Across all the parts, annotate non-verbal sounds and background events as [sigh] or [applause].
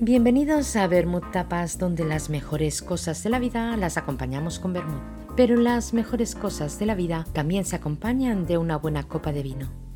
Bienvenidos a Bermud Tapas, donde las mejores cosas de la vida las acompañamos con Bermud. Pero las mejores cosas de la vida también se acompañan de una buena copa de vino.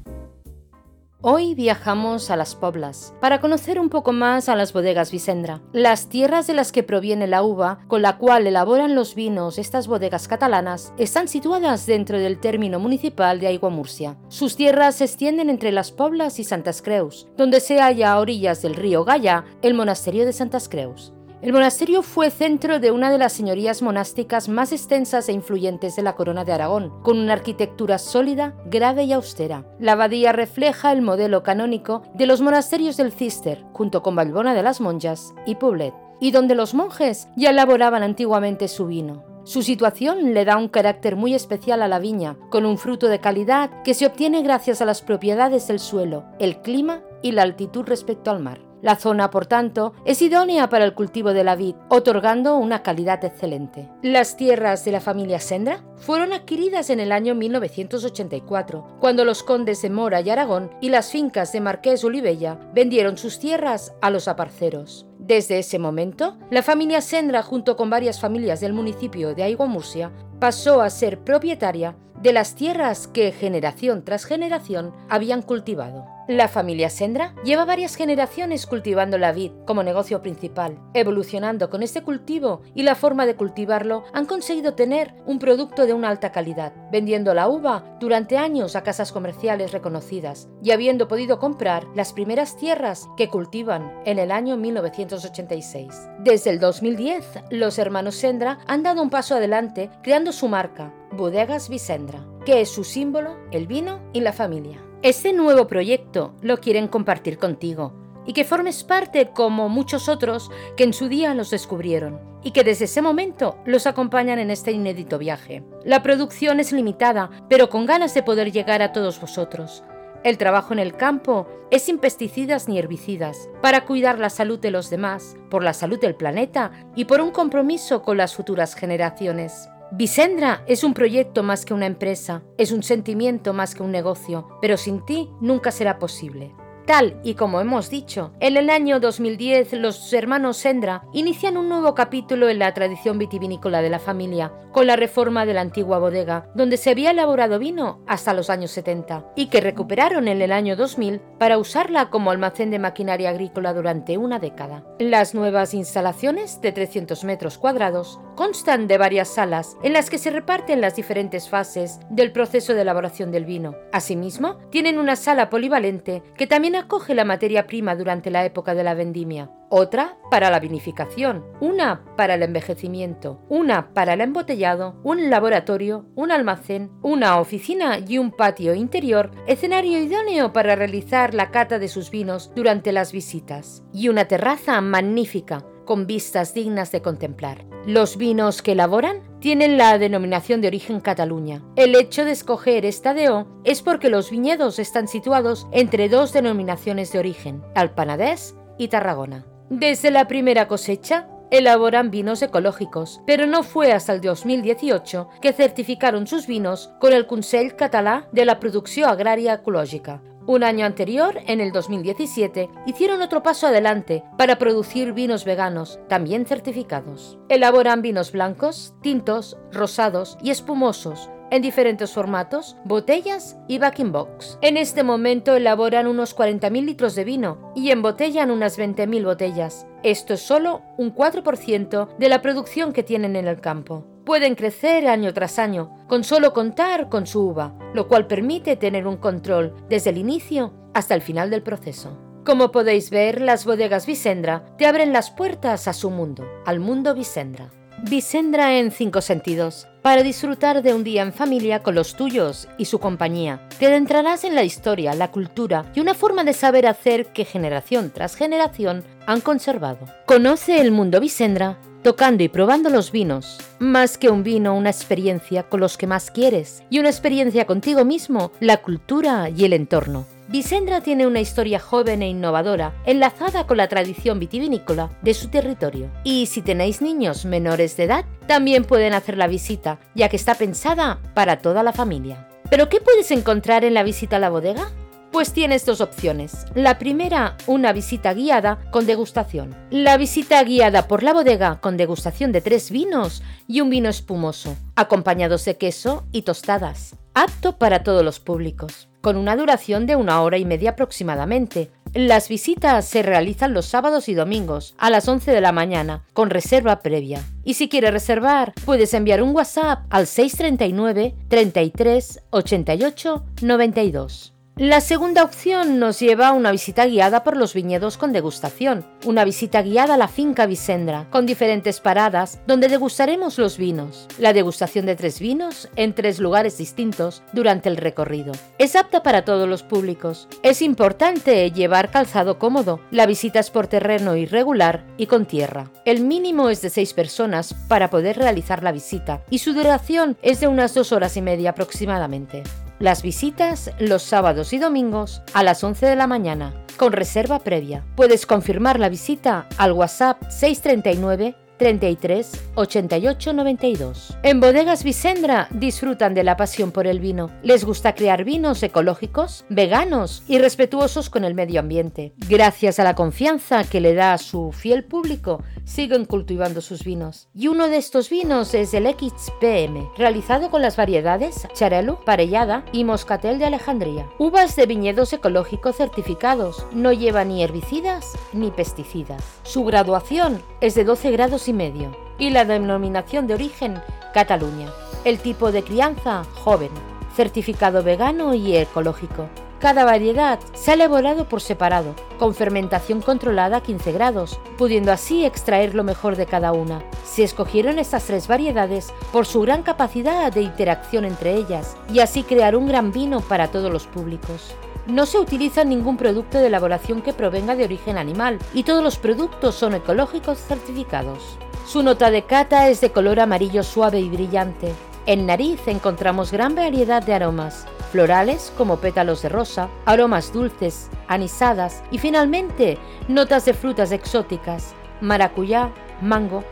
Hoy viajamos a Las Poblas para conocer un poco más a las bodegas Vicendra, las tierras de las que proviene la uva con la cual elaboran los vinos estas bodegas catalanas están situadas dentro del término municipal de Aigua Murcia. Sus tierras se extienden entre Las Poblas y Santas Creus, donde se halla a orillas del río Gaya el monasterio de Santas Creus. El monasterio fue centro de una de las señorías monásticas más extensas e influyentes de la corona de Aragón, con una arquitectura sólida, grave y austera. La abadía refleja el modelo canónico de los monasterios del Cister, junto con Valbona de las Monjas y Poblet, y donde los monjes ya elaboraban antiguamente su vino. Su situación le da un carácter muy especial a la viña, con un fruto de calidad que se obtiene gracias a las propiedades del suelo, el clima y la altitud respecto al mar. La zona, por tanto, es idónea para el cultivo de la vid, otorgando una calidad excelente. Las tierras de la familia Sendra fueron adquiridas en el año 1984, cuando los condes de Mora y Aragón y las fincas de Marqués Olivella vendieron sus tierras a los aparceros. Desde ese momento, la familia Sendra, junto con varias familias del municipio de Aigua Murcia, pasó a ser propietaria de las tierras que generación tras generación habían cultivado. La familia Sendra lleva varias generaciones cultivando la vid como negocio principal. Evolucionando con este cultivo y la forma de cultivarlo, han conseguido tener un producto de una alta calidad, vendiendo la uva durante años a casas comerciales reconocidas y habiendo podido comprar las primeras tierras que cultivan en el año 1986. Desde el 2010, los hermanos Sendra han dado un paso adelante creando su marca, Bodegas Vicendra, que es su símbolo, el vino y la familia. Este nuevo proyecto lo quieren compartir contigo y que formes parte como muchos otros que en su día los descubrieron y que desde ese momento los acompañan en este inédito viaje. La producción es limitada, pero con ganas de poder llegar a todos vosotros. El trabajo en el campo es sin pesticidas ni herbicidas, para cuidar la salud de los demás, por la salud del planeta y por un compromiso con las futuras generaciones. Vicendra es un proyecto más que una empresa, es un sentimiento más que un negocio, pero sin ti nunca será posible. Tal y como hemos dicho, en el año 2010 los hermanos Sendra inician un nuevo capítulo en la tradición vitivinícola de la familia, con la reforma de la antigua bodega, donde se había elaborado vino hasta los años 70, y que recuperaron en el año 2000 para usarla como almacén de maquinaria agrícola durante una década. Las nuevas instalaciones, de 300 metros cuadrados, constan de varias salas en las que se reparten las diferentes fases del proceso de elaboración del vino. Asimismo, tienen una sala polivalente que también acoge la materia prima durante la época de la vendimia, otra para la vinificación, una para el envejecimiento, una para el embotellado, un laboratorio, un almacén, una oficina y un patio interior, escenario idóneo para realizar la cata de sus vinos durante las visitas, y una terraza magnífica con vistas dignas de contemplar. Los vinos que elaboran tienen la denominación de origen Cataluña. El hecho de escoger esta DO es porque los viñedos están situados entre dos denominaciones de origen, Alpanadés y Tarragona. Desde la primera cosecha, elaboran vinos ecológicos, pero no fue hasta el 2018 que certificaron sus vinos con el Consell Català de la Producció Agrària Ecològica, un año anterior, en el 2017, hicieron otro paso adelante para producir vinos veganos, también certificados. Elaboran vinos blancos, tintos, rosados y espumosos, en diferentes formatos, botellas y backing box. En este momento elaboran unos 40.000 litros de vino y embotellan unas 20.000 botellas. Esto es solo un 4% de la producción que tienen en el campo pueden crecer año tras año con solo contar con su uva, lo cual permite tener un control desde el inicio hasta el final del proceso. Como podéis ver, las bodegas Vicendra te abren las puertas a su mundo, al mundo Vicendra. Vicendra en cinco sentidos. Para disfrutar de un día en familia con los tuyos y su compañía, te adentrarás en la historia, la cultura y una forma de saber hacer que generación tras generación han conservado. Conoce el mundo Vicendra tocando y probando los vinos. Más que un vino, una experiencia con los que más quieres y una experiencia contigo mismo, la cultura y el entorno. Vicendra tiene una historia joven e innovadora, enlazada con la tradición vitivinícola de su territorio. Y si tenéis niños menores de edad, también pueden hacer la visita, ya que está pensada para toda la familia. ¿Pero qué puedes encontrar en la visita a la bodega? Pues tienes dos opciones. La primera, una visita guiada con degustación. La visita guiada por la bodega con degustación de tres vinos y un vino espumoso, acompañados de queso y tostadas. Apto para todos los públicos, con una duración de una hora y media aproximadamente. Las visitas se realizan los sábados y domingos a las 11 de la mañana, con reserva previa. Y si quieres reservar, puedes enviar un WhatsApp al 639 33 88 92. La segunda opción nos lleva a una visita guiada por los viñedos con degustación, una visita guiada a la finca Vicendra, con diferentes paradas donde degustaremos los vinos, la degustación de tres vinos en tres lugares distintos durante el recorrido. Es apta para todos los públicos. Es importante llevar calzado cómodo. La visita es por terreno irregular y con tierra. El mínimo es de seis personas para poder realizar la visita y su duración es de unas dos horas y media aproximadamente. Las visitas los sábados y domingos a las 11 de la mañana, con reserva previa. Puedes confirmar la visita al WhatsApp 639 33 88 92. En Bodegas Vicendra disfrutan de la pasión por el vino. Les gusta crear vinos ecológicos, veganos y respetuosos con el medio ambiente. Gracias a la confianza que le da a su fiel público, siguen cultivando sus vinos. Y uno de estos vinos es el XPM, realizado con las variedades Charelo, Parellada y Moscatel de Alejandría. Uvas de viñedos ecológicos certificados. No lleva ni herbicidas ni pesticidas. Su graduación es de 12 grados y medio y la denominación de origen Cataluña. El tipo de crianza joven, certificado vegano y ecológico. Cada variedad se ha elaborado por separado, con fermentación controlada a 15 grados, pudiendo así extraer lo mejor de cada una. Se escogieron estas tres variedades por su gran capacidad de interacción entre ellas y así crear un gran vino para todos los públicos. No se utiliza ningún producto de elaboración que provenga de origen animal y todos los productos son ecológicos certificados. Su nota de cata es de color amarillo suave y brillante. En nariz encontramos gran variedad de aromas, florales como pétalos de rosa, aromas dulces, anisadas y finalmente notas de frutas exóticas, maracuyá, mango.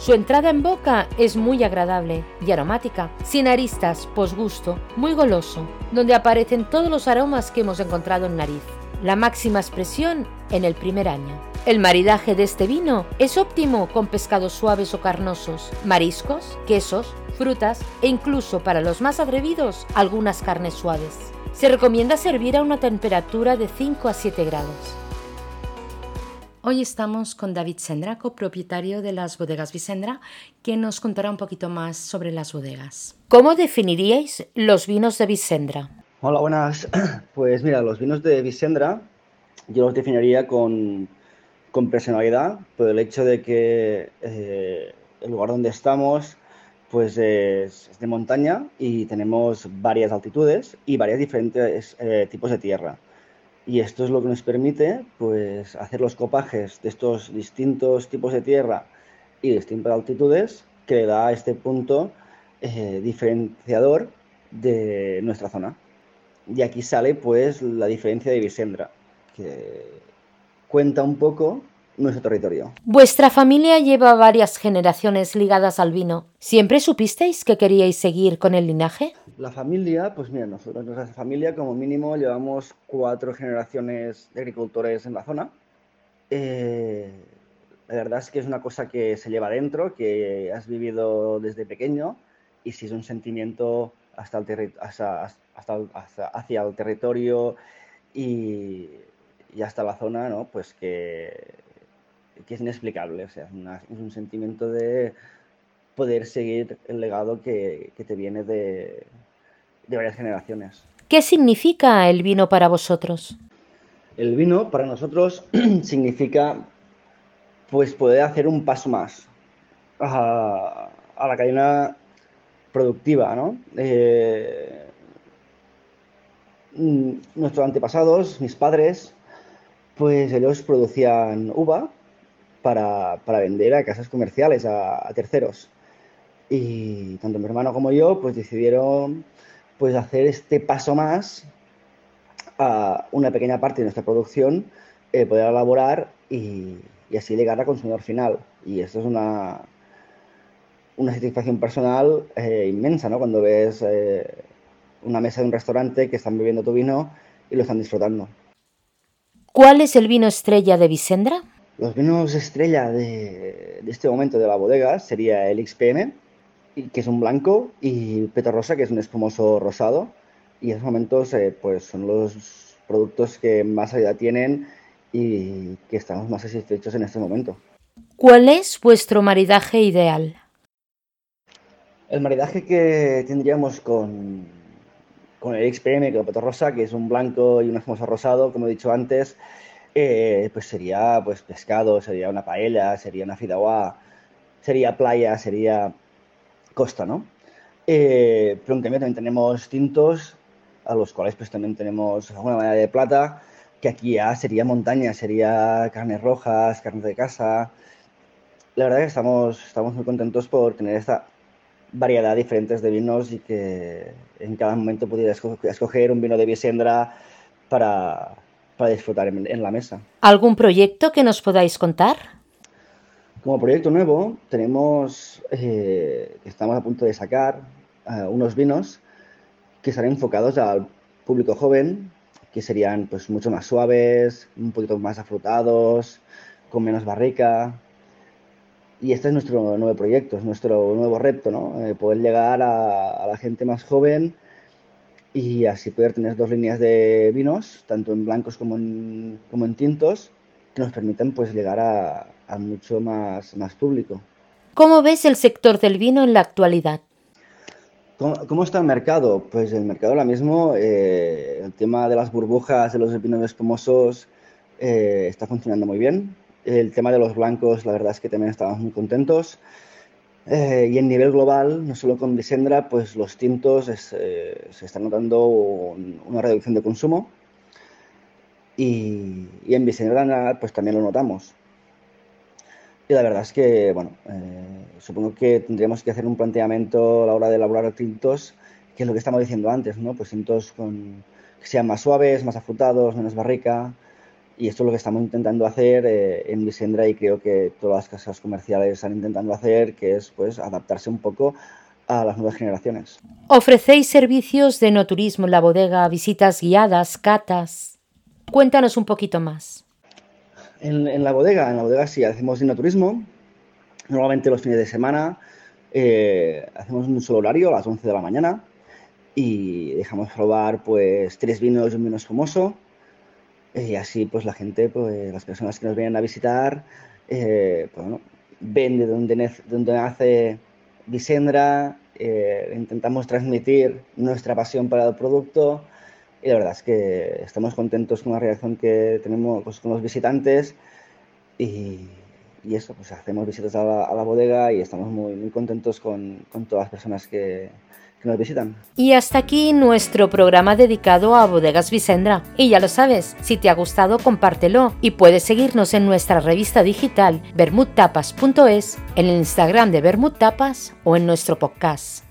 Su entrada en boca es muy agradable y aromática, sin aristas, posgusto, muy goloso, donde aparecen todos los aromas que hemos encontrado en nariz. La máxima expresión en el primer año. El maridaje de este vino es óptimo con pescados suaves o carnosos, mariscos, quesos, frutas e incluso para los más atrevidos algunas carnes suaves. Se recomienda servir a una temperatura de 5 a 7 grados. Hoy estamos con David Sendra, copropietario de las bodegas Vicendra, que nos contará un poquito más sobre las bodegas. ¿Cómo definiríais los vinos de Vicendra? Hola, buenas. [clears throat] Pues mira, los vinos de Vicendra yo los definiría con, personalidad, por el hecho de que eh, el lugar donde estamos pues es, de montaña y tenemos varias altitudes y varios diferentes eh, tipos de tierra. Y esto es lo que nos permite pues, hacer los copajes de estos distintos tipos de tierra y distintas altitudes que le da este punto eh, diferenciador de nuestra zona. Y aquí sale pues la diferencia de Visendra, que cuenta un poco nuestro territorio. Vuestra familia lleva varias generaciones ligadas al vino. ¿Siempre supisteis que queríais seguir con el linaje? La familia, pues mira, nosotros, nuestra familia como mínimo llevamos cuatro generaciones de agricultores en la zona. Eh, la verdad es que es una cosa que se lleva dentro, que has vivido desde pequeño y si es un sentimiento hasta el hasta, hasta, hacia el territorio y, y hasta la zona, ¿no? Pues que que es inexplicable. O sea, es, un sentimiento de poder seguir el legado que, te viene de, varias generaciones. ¿Qué significa el vino para vosotros? El vino para nosotros [clears throat] significa pues poder hacer un paso más a, la cadena productiva, ¿no? Eh, mm, nuestros antepasados, mis padres, pues ellos producían uva para, vender a casas comerciales, a, terceros. Y tanto mi hermano como yo pues decidieron pues hacer este paso más a una pequeña parte de nuestra producción, eh, poder elaborar y, así llegar al consumidor final. Y esto es una, una satisfacción personal eh, inmensa, ¿no? Cuando ves eh, una mesa de un restaurante que están bebiendo tu vino y lo están disfrutando. ¿Cuál es el vino estrella de Vicendra? Los vinos estrella de, este momento de la bodega sería el XPM, que es un blanco, y Peto Rosa, que es un espumoso rosado. Y en estos momentos eh, pues son los productos que más salida tienen y que estamos más satisfechos en este momento. ¿Cuál es vuestro maridaje ideal? El maridaje que tendríamos con, con el XPM, con Peto Rosa, que es un blanco y un espumoso rosado, como he dicho antes, eh, pues sería pues pescado, sería una paella, sería una fideuá, sería playa, sería costa, ¿no? Eh, pero en cambio también tenemos tintos, a los cuales pues también tenemos alguna manera de plata, que aquí ya sería montaña, sería carnes rojas, carnes de casa. La verdad que estamos, estamos muy contentos por tener esta variedad diferentes de vinos y que en cada momento pudiera escoger un vino de Biesendra para, para disfrutar en, la mesa. ¿Algún proyecto que nos podáis contar? Como proyecto nuevo, tenemos, eh, estamos a punto de sacar eh, unos vinos que estarán enfocados al público joven, que serían pues mucho más suaves, un poquito más afrutados, con menos barrica. Y este es nuestro nuevo proyecto, es nuestro nuevo reto, ¿no? Eh, poder llegar a, a, la gente más joven y así poder tener dos líneas de vinos, tanto en blancos como en, como en tintos, que nos permitan pues llegar a, a mucho más, más público. ¿Cómo ves el sector del vino en la actualidad? ¿Cómo, está el mercado? Pues el mercado ahora mismo, eh, el tema de las burbujas, de los vinos espumosos, eh, está funcionando muy bien. El tema de los blancos, la verdad es que también estamos muy contentos. Eh, y en nivel global, no solo con Visendra, pues los tintos eh, se está notando una reducción de consumo y, en Visendra pues también lo notamos. Y la verdad es que, bueno, eh, supongo que tendríamos que hacer un planteamiento a la hora de elaborar tintos, que es lo que estamos diciendo antes, ¿no? Pues tintos con, que sean más suaves, más afrutados, menos barrica, y esto es lo que estamos intentando hacer eh, en Visendra y creo que todas las casas comerciales están intentando hacer, que es pues adaptarse un poco a las nuevas generaciones. ¿Ofrecéis servicios de no turismo en la bodega, visitas guiadas, catas? Cuéntanos un poquito más. En, la bodega, en la bodega sí, hacemos turismo. Normalmente los fines de semana eh, hacemos un solo horario a las 11 de la mañana y dejamos probar pues tres vinos y un vino espumoso y así, pues la gente, pues las personas que nos vienen a visitar, eh, pues, ven de dónde, dónde nace Visendra, eh, intentamos transmitir nuestra pasión para el producto y la verdad es que estamos contentos con la reacción que tenemos pues, con los visitantes y, y, eso, pues hacemos visitas a la, bodega y estamos muy, muy contentos con, con todas las personas que, Y hasta aquí nuestro programa dedicado a Bodegas Vicendra. Y ya lo sabes, si te ha gustado, compártelo y puedes seguirnos en nuestra revista digital bermudtapas.es, en el Instagram de Bermud Tapas o en nuestro podcast.